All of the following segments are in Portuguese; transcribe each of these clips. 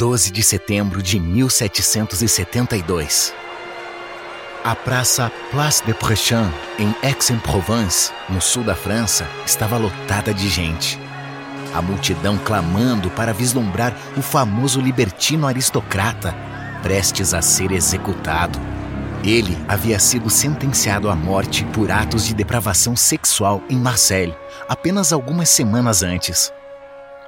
Doze de setembro de 1772. A praça Place de Préchamp, em Aix-en-Provence, no sul da França, estava lotada de gente. A multidão clamando para vislumbrar o famoso libertino aristocrata prestes a ser executado. Ele havia sido sentenciado à morte por atos de depravação sexual em Marseille apenas algumas semanas antes.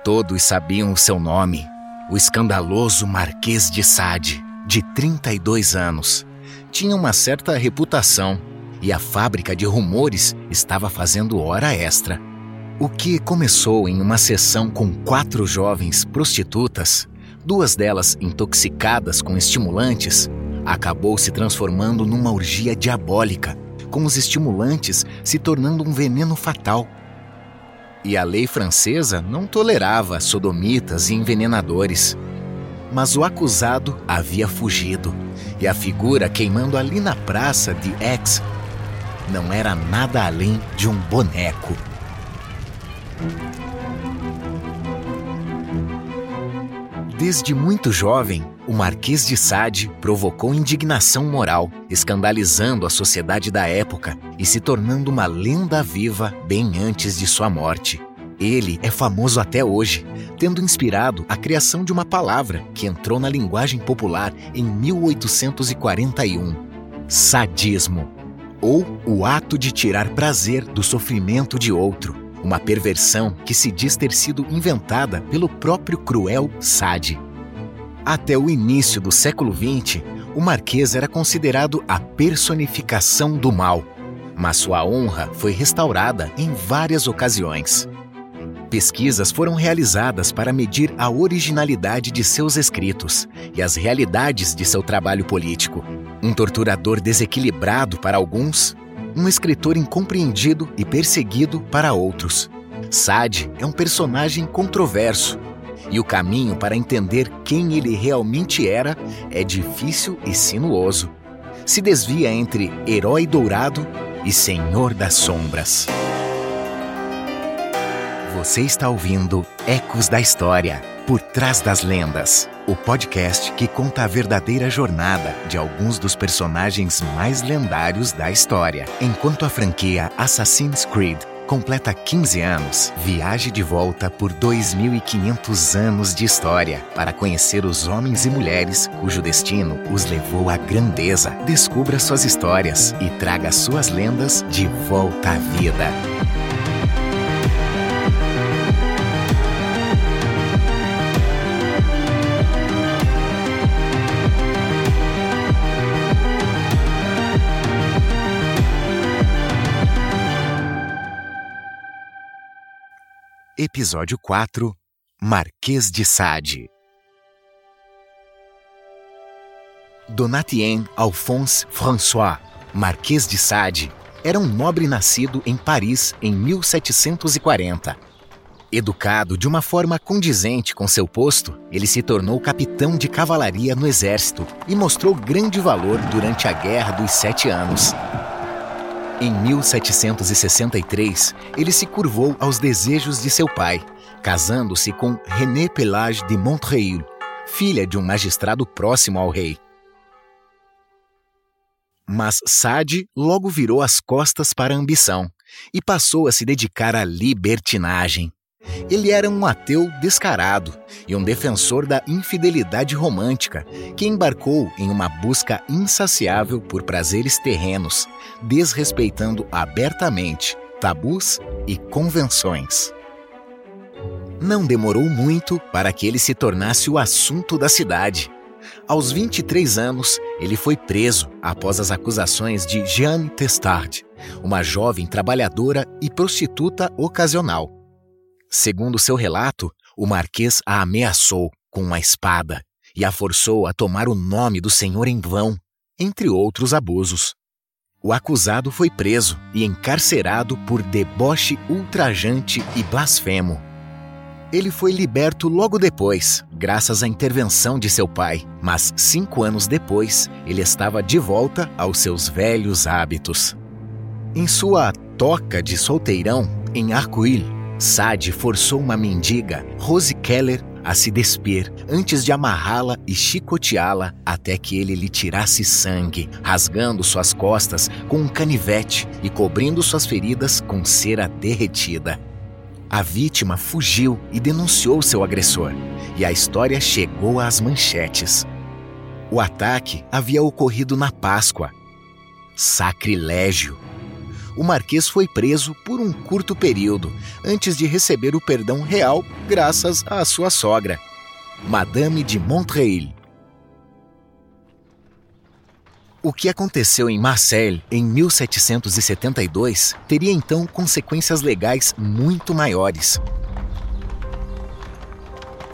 Todos sabiam o seu nome, o escandaloso Marquês de Sade, de 32 anos. Tinha uma certa reputação e a fábrica de rumores estava fazendo hora extra. O que começou em uma sessão com quatro jovens prostitutas, duas delas intoxicadas com estimulantes, acabou se transformando numa orgia diabólica, com os estimulantes se tornando um veneno fatal. E a lei francesa não tolerava sodomitas e envenenadores. Mas o acusado havia fugido, e a figura queimando ali na praça de Aix não era nada além de um boneco. Desde muito jovem, o Marquês de Sade provocou indignação moral, escandalizando a sociedade da época e se tornando uma lenda viva bem antes de sua morte. Ele é famoso até hoje, tendo inspirado a criação de uma palavra que entrou na linguagem popular em 1841: sadismo, ou o ato de tirar prazer do sofrimento de outro uma perversão que se diz ter sido inventada pelo próprio cruel Sade. Até o início do século XX, o Marquês era considerado a personificação do mal, mas sua honra foi restaurada em várias ocasiões. Pesquisas foram realizadas para medir a originalidade de seus escritos e as realidades de seu trabalho político. Um torturador desequilibrado para alguns um escritor incompreendido e perseguido para outros. Sade é um personagem controverso e o caminho para entender quem ele realmente era é difícil e sinuoso. Se desvia entre herói dourado e senhor das sombras. Você está ouvindo Ecos da História Por Trás das Lendas o podcast que conta a verdadeira jornada de alguns dos personagens mais lendários da história. Enquanto a franquia Assassin's Creed completa 15 anos, viaje de volta por 2.500 anos de história para conhecer os homens e mulheres cujo destino os levou à grandeza. Descubra suas histórias e traga suas lendas de volta à vida. Episódio 4 Marquês de Sade Donatien Alphonse François, Marquês de Sade, era um nobre nascido em Paris em 1740. Educado de uma forma condizente com seu posto, ele se tornou capitão de cavalaria no exército e mostrou grande valor durante a Guerra dos Sete Anos. Em 1763, ele se curvou aos desejos de seu pai, casando-se com René Pelage de Montreuil, filha de um magistrado próximo ao rei. Mas Sade logo virou as costas para a ambição e passou a se dedicar à libertinagem. Ele era um ateu descarado e um defensor da infidelidade romântica, que embarcou em uma busca insaciável por prazeres terrenos, desrespeitando abertamente tabus e convenções. Não demorou muito para que ele se tornasse o assunto da cidade. Aos 23 anos, ele foi preso após as acusações de Jeanne Testard, uma jovem trabalhadora e prostituta ocasional. Segundo seu relato, o marquês a ameaçou com uma espada e a forçou a tomar o nome do senhor em vão, entre outros abusos. O acusado foi preso e encarcerado por deboche ultrajante e blasfemo. Ele foi liberto logo depois, graças à intervenção de seu pai, mas cinco anos depois ele estava de volta aos seus velhos hábitos. Em sua toca de solteirão, em Arcoil, Sade forçou uma mendiga, Rose Keller, a se despir antes de amarrá-la e chicoteá-la até que ele lhe tirasse sangue, rasgando suas costas com um canivete e cobrindo suas feridas com cera derretida. A vítima fugiu e denunciou seu agressor, e a história chegou às manchetes. O ataque havia ocorrido na Páscoa. Sacrilégio! O Marquês foi preso por um curto período, antes de receber o perdão real graças à sua sogra, Madame de Montreil. O que aconteceu em Marseille em 1772 teria então consequências legais muito maiores.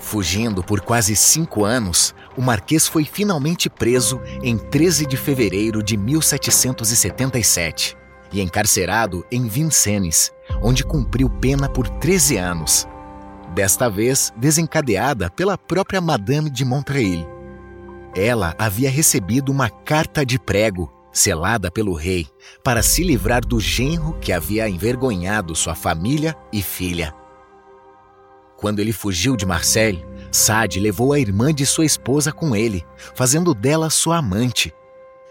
Fugindo por quase cinco anos, o Marquês foi finalmente preso em 13 de fevereiro de 1777 e encarcerado em Vincennes, onde cumpriu pena por 13 anos. Desta vez desencadeada pela própria Madame de Montreil ela havia recebido uma carta de prego, selada pelo rei, para se livrar do genro que havia envergonhado sua família e filha. Quando ele fugiu de Marseille, Sade levou a irmã de sua esposa com ele, fazendo dela sua amante.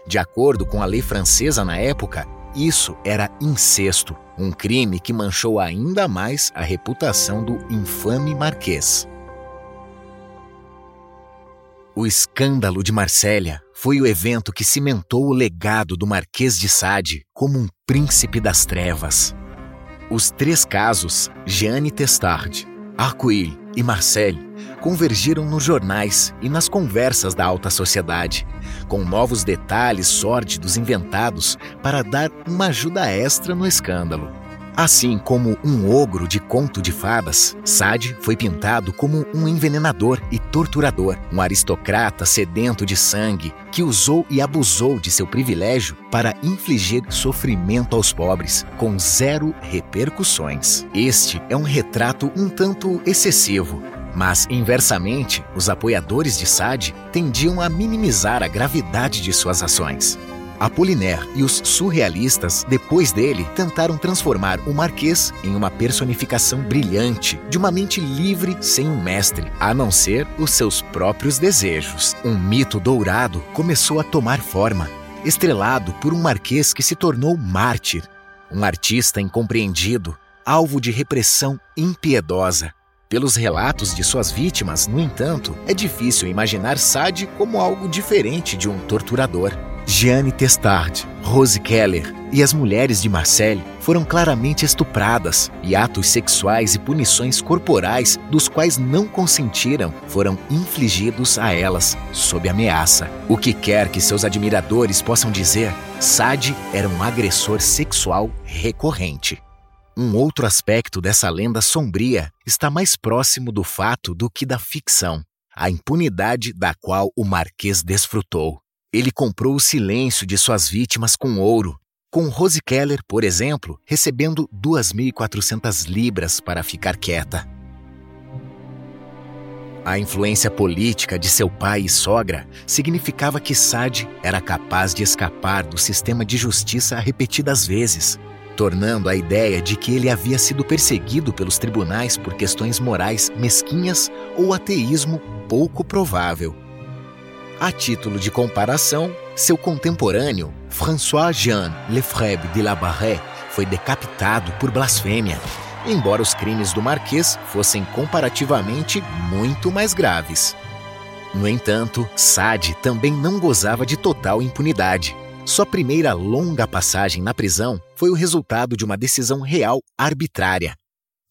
De acordo com a lei francesa na época, isso era incesto, um crime que manchou ainda mais a reputação do infame marquês. O escândalo de Marsella foi o evento que cimentou o legado do Marquês de Sade como um príncipe das trevas. Os três casos, Jeanne Testard, Arcuil e Marcel, convergiram nos jornais e nas conversas da alta sociedade, com novos detalhes sórdidos inventados para dar uma ajuda extra no escândalo. Assim como um ogro de conto de fadas, Sade foi pintado como um envenenador e torturador, um aristocrata sedento de sangue que usou e abusou de seu privilégio para infligir sofrimento aos pobres, com zero repercussões. Este é um retrato um tanto excessivo, mas, inversamente, os apoiadores de Sade tendiam a minimizar a gravidade de suas ações. Apollinaire e os surrealistas, depois dele, tentaram transformar o Marquês em uma personificação brilhante de uma mente livre sem um mestre, a não ser os seus próprios desejos. Um mito dourado começou a tomar forma, estrelado por um Marquês que se tornou mártir, um artista incompreendido, alvo de repressão impiedosa. Pelos relatos de suas vítimas, no entanto, é difícil imaginar Sade como algo diferente de um torturador. Jeanne Testard, Rose Keller e as mulheres de Marseille foram claramente estupradas e atos sexuais e punições corporais dos quais não consentiram foram infligidos a elas sob ameaça. O que quer que seus admiradores possam dizer, Sade era um agressor sexual recorrente. Um outro aspecto dessa lenda sombria está mais próximo do fato do que da ficção, a impunidade da qual o Marquês desfrutou. Ele comprou o silêncio de suas vítimas com ouro, com Rose Keller, por exemplo, recebendo 2.400 libras para ficar quieta. A influência política de seu pai e sogra significava que Sade era capaz de escapar do sistema de justiça repetidas vezes, tornando a ideia de que ele havia sido perseguido pelos tribunais por questões morais mesquinhas ou ateísmo pouco provável. A título de comparação, seu contemporâneo, François-Jean Lefebvre de la Barre, foi decapitado por blasfêmia, embora os crimes do Marquês fossem comparativamente muito mais graves. No entanto, Sade também não gozava de total impunidade. Sua primeira longa passagem na prisão foi o resultado de uma decisão real arbitrária.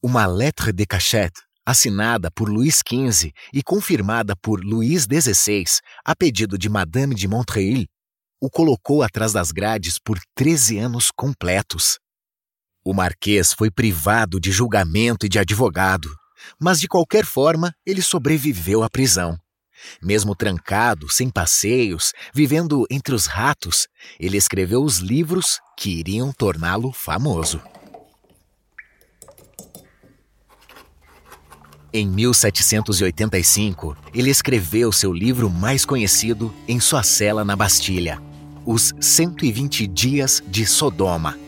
Uma lettre de cachette assinada por Luís XV e confirmada por Luís XVI a pedido de Madame de Montreuil, o colocou atrás das grades por 13 anos completos. O marquês foi privado de julgamento e de advogado, mas de qualquer forma ele sobreviveu à prisão. Mesmo trancado, sem passeios, vivendo entre os ratos, ele escreveu os livros que iriam torná-lo famoso. Em 1785, ele escreveu seu livro mais conhecido em sua cela na Bastilha, Os 120 Dias de Sodoma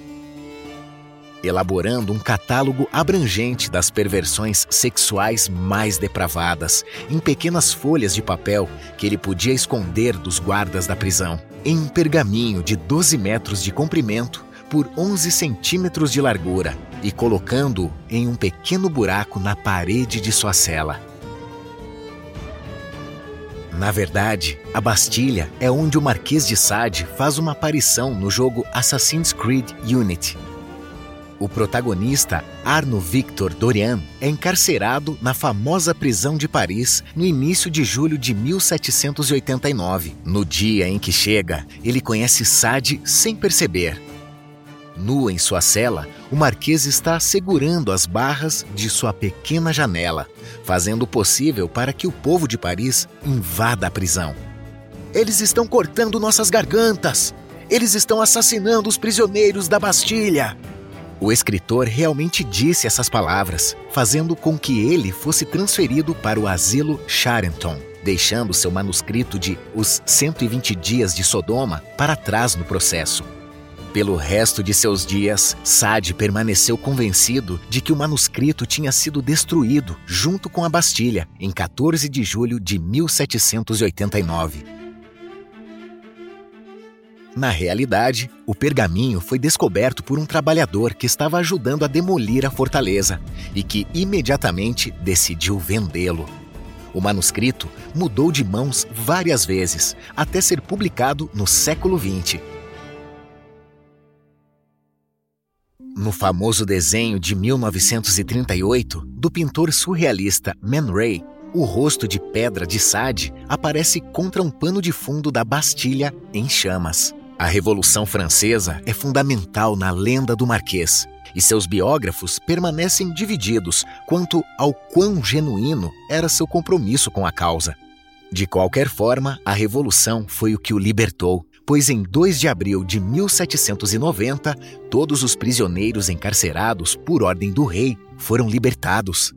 elaborando um catálogo abrangente das perversões sexuais mais depravadas, em pequenas folhas de papel que ele podia esconder dos guardas da prisão, em um pergaminho de 12 metros de comprimento por 11 centímetros de largura e colocando-o em um pequeno buraco na parede de sua cela. Na verdade, a Bastilha é onde o Marquês de Sade faz uma aparição no jogo Assassin's Creed Unity, o protagonista, Arno Victor Dorian, é encarcerado na famosa prisão de Paris no início de julho de 1789. No dia em que chega, ele conhece Sade sem perceber. Nu em sua cela, o marquês está segurando as barras de sua pequena janela, fazendo o possível para que o povo de Paris invada a prisão. Eles estão cortando nossas gargantas! Eles estão assassinando os prisioneiros da Bastilha! O escritor realmente disse essas palavras, fazendo com que ele fosse transferido para o asilo Charenton, deixando seu manuscrito de Os 120 Dias de Sodoma para trás no processo. Pelo resto de seus dias, Sade permaneceu convencido de que o manuscrito tinha sido destruído junto com a Bastilha em 14 de julho de 1789. Na realidade, o pergaminho foi descoberto por um trabalhador que estava ajudando a demolir a fortaleza e que imediatamente decidiu vendê-lo. O manuscrito mudou de mãos várias vezes até ser publicado no século XX. No famoso desenho de 1938 do pintor surrealista Man Ray, o rosto de pedra de Sade aparece contra um pano de fundo da Bastilha em chamas. A Revolução Francesa é fundamental na lenda do Marquês, e seus biógrafos permanecem divididos quanto ao quão genuíno era seu compromisso com a causa. De qualquer forma, a Revolução foi o que o libertou, pois em 2 de abril de 1790, todos os prisioneiros encarcerados por ordem do rei foram libertados.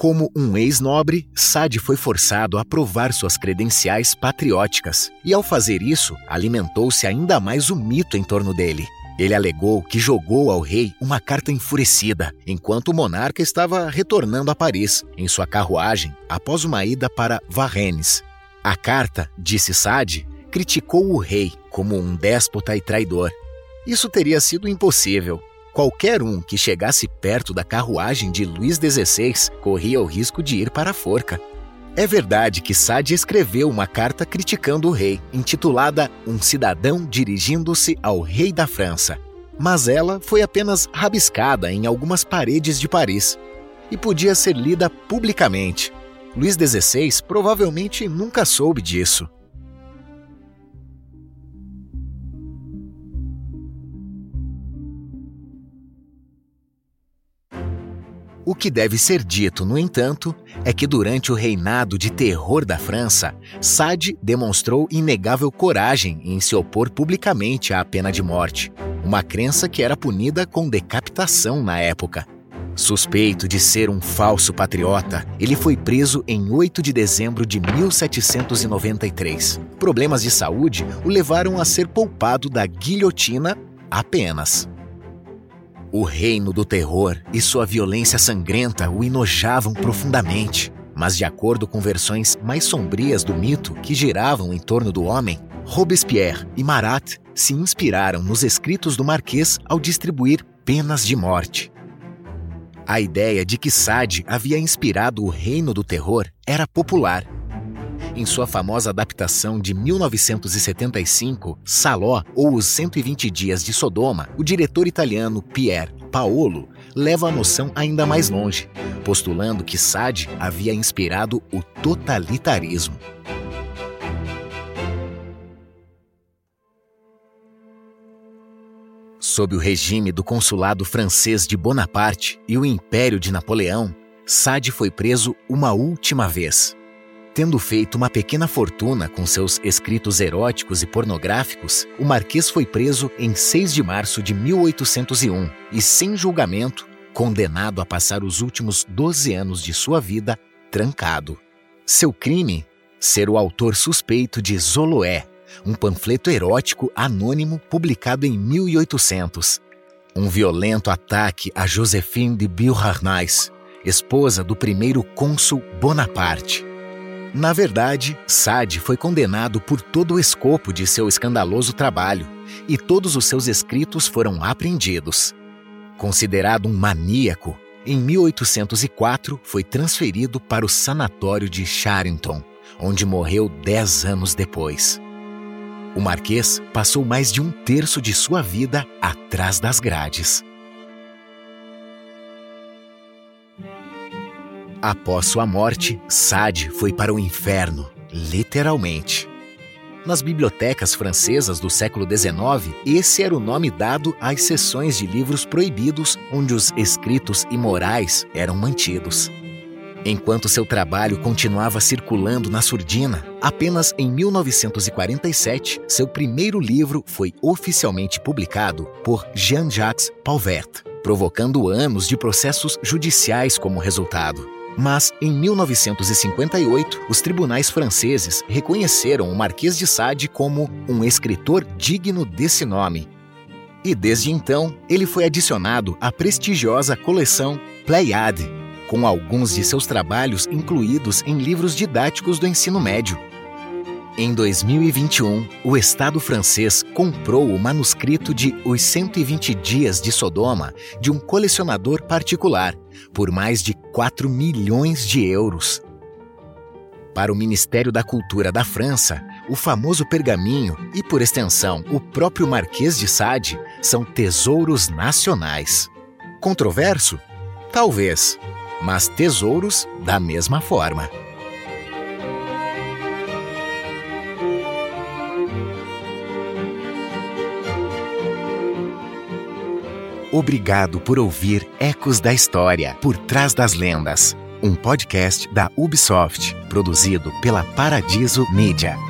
Como um ex-nobre, Sade foi forçado a provar suas credenciais patrióticas e, ao fazer isso, alimentou-se ainda mais o mito em torno dele. Ele alegou que jogou ao rei uma carta enfurecida, enquanto o monarca estava retornando a Paris em sua carruagem após uma ida para Varennes. A carta, disse Sade, criticou o rei como um déspota e traidor. Isso teria sido impossível, Qualquer um que chegasse perto da carruagem de Luís XVI corria o risco de ir para a forca. É verdade que Sade escreveu uma carta criticando o rei, intitulada Um Cidadão Dirigindo-se ao Rei da França. Mas ela foi apenas rabiscada em algumas paredes de Paris e podia ser lida publicamente. Luís XVI provavelmente nunca soube disso. O que deve ser dito, no entanto, é que durante o reinado de terror da França, Sade demonstrou inegável coragem em se opor publicamente à pena de morte, uma crença que era punida com decapitação na época. Suspeito de ser um falso patriota, ele foi preso em 8 de dezembro de 1793. Problemas de saúde o levaram a ser poupado da guilhotina apenas. O reino do terror e sua violência sangrenta o enojavam profundamente. Mas, de acordo com versões mais sombrias do mito que giravam em torno do homem, Robespierre e Marat se inspiraram nos escritos do Marquês ao distribuir penas de morte. A ideia de que Sade havia inspirado o reino do terror era popular em sua famosa adaptação de 1975, Saló ou Os 120 Dias de Sodoma, o diretor italiano Pier Paolo leva a noção ainda mais longe, postulando que Sade havia inspirado o totalitarismo. Sob o regime do consulado francês de Bonaparte e o Império de Napoleão, Sade foi preso uma última vez. Tendo feito uma pequena fortuna com seus escritos eróticos e pornográficos, o Marquês foi preso em 6 de março de 1801 e, sem julgamento, condenado a passar os últimos 12 anos de sua vida trancado. Seu crime? Ser o autor suspeito de Zoloé, um panfleto erótico anônimo publicado em 1800. Um violento ataque a Josephine de Beauharnais, esposa do primeiro cônsul Bonaparte. Na verdade, Sade foi condenado por todo o escopo de seu escandaloso trabalho e todos os seus escritos foram apreendidos. Considerado um maníaco, em 1804 foi transferido para o sanatório de Charenton, onde morreu dez anos depois. O Marquês passou mais de um terço de sua vida atrás das grades. Após sua morte, Sade foi para o inferno, literalmente. Nas bibliotecas francesas do século XIX, esse era o nome dado às seções de livros proibidos onde os escritos imorais eram mantidos. Enquanto seu trabalho continuava circulando na surdina, apenas em 1947 seu primeiro livro foi oficialmente publicado por Jean-Jacques Pauvert, provocando anos de processos judiciais como resultado. Mas, em 1958, os tribunais franceses reconheceram o Marquês de Sade como um escritor digno desse nome. E desde então, ele foi adicionado à prestigiosa coleção Pleiade, com alguns de seus trabalhos incluídos em livros didáticos do ensino médio. Em 2021, o Estado francês comprou o manuscrito de Os 120 Dias de Sodoma de um colecionador particular por mais de 4 milhões de euros. Para o Ministério da Cultura da França, o famoso pergaminho e, por extensão, o próprio Marquês de Sade são tesouros nacionais. Controverso? Talvez, mas tesouros da mesma forma. Obrigado por ouvir Ecos da História, Por Trás das Lendas, um podcast da Ubisoft, produzido pela Paradiso Media.